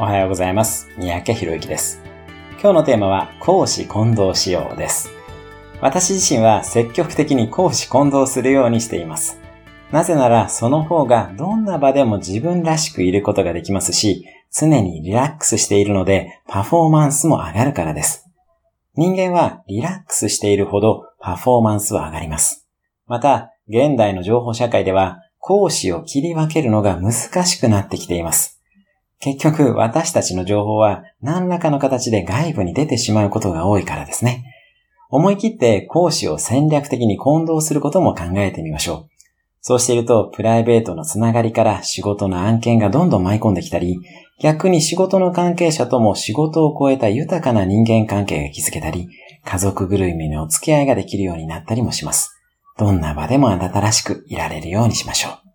おはようございます。三宅博之です。今日のテーマは、講師混同しようです。私自身は積極的に講師混同するようにしています。なぜなら、その方がどんな場でも自分らしくいることができますし、常にリラックスしているので、パフォーマンスも上がるからです。人間はリラックスしているほどパフォーマンスは上がります。また、現代の情報社会では、講師を切り分けるのが難しくなってきています。結局、私たちの情報は何らかの形で外部に出てしまうことが多いからですね。思い切って講師を戦略的に混同することも考えてみましょう。そうしていると、プライベートのつながりから仕事の案件がどんどん舞い込んできたり、逆に仕事の関係者とも仕事を超えた豊かな人間関係が築けたり、家族ぐるみのお付き合いができるようになったりもします。どんな場でもあなたらしくいられるようにしましょう。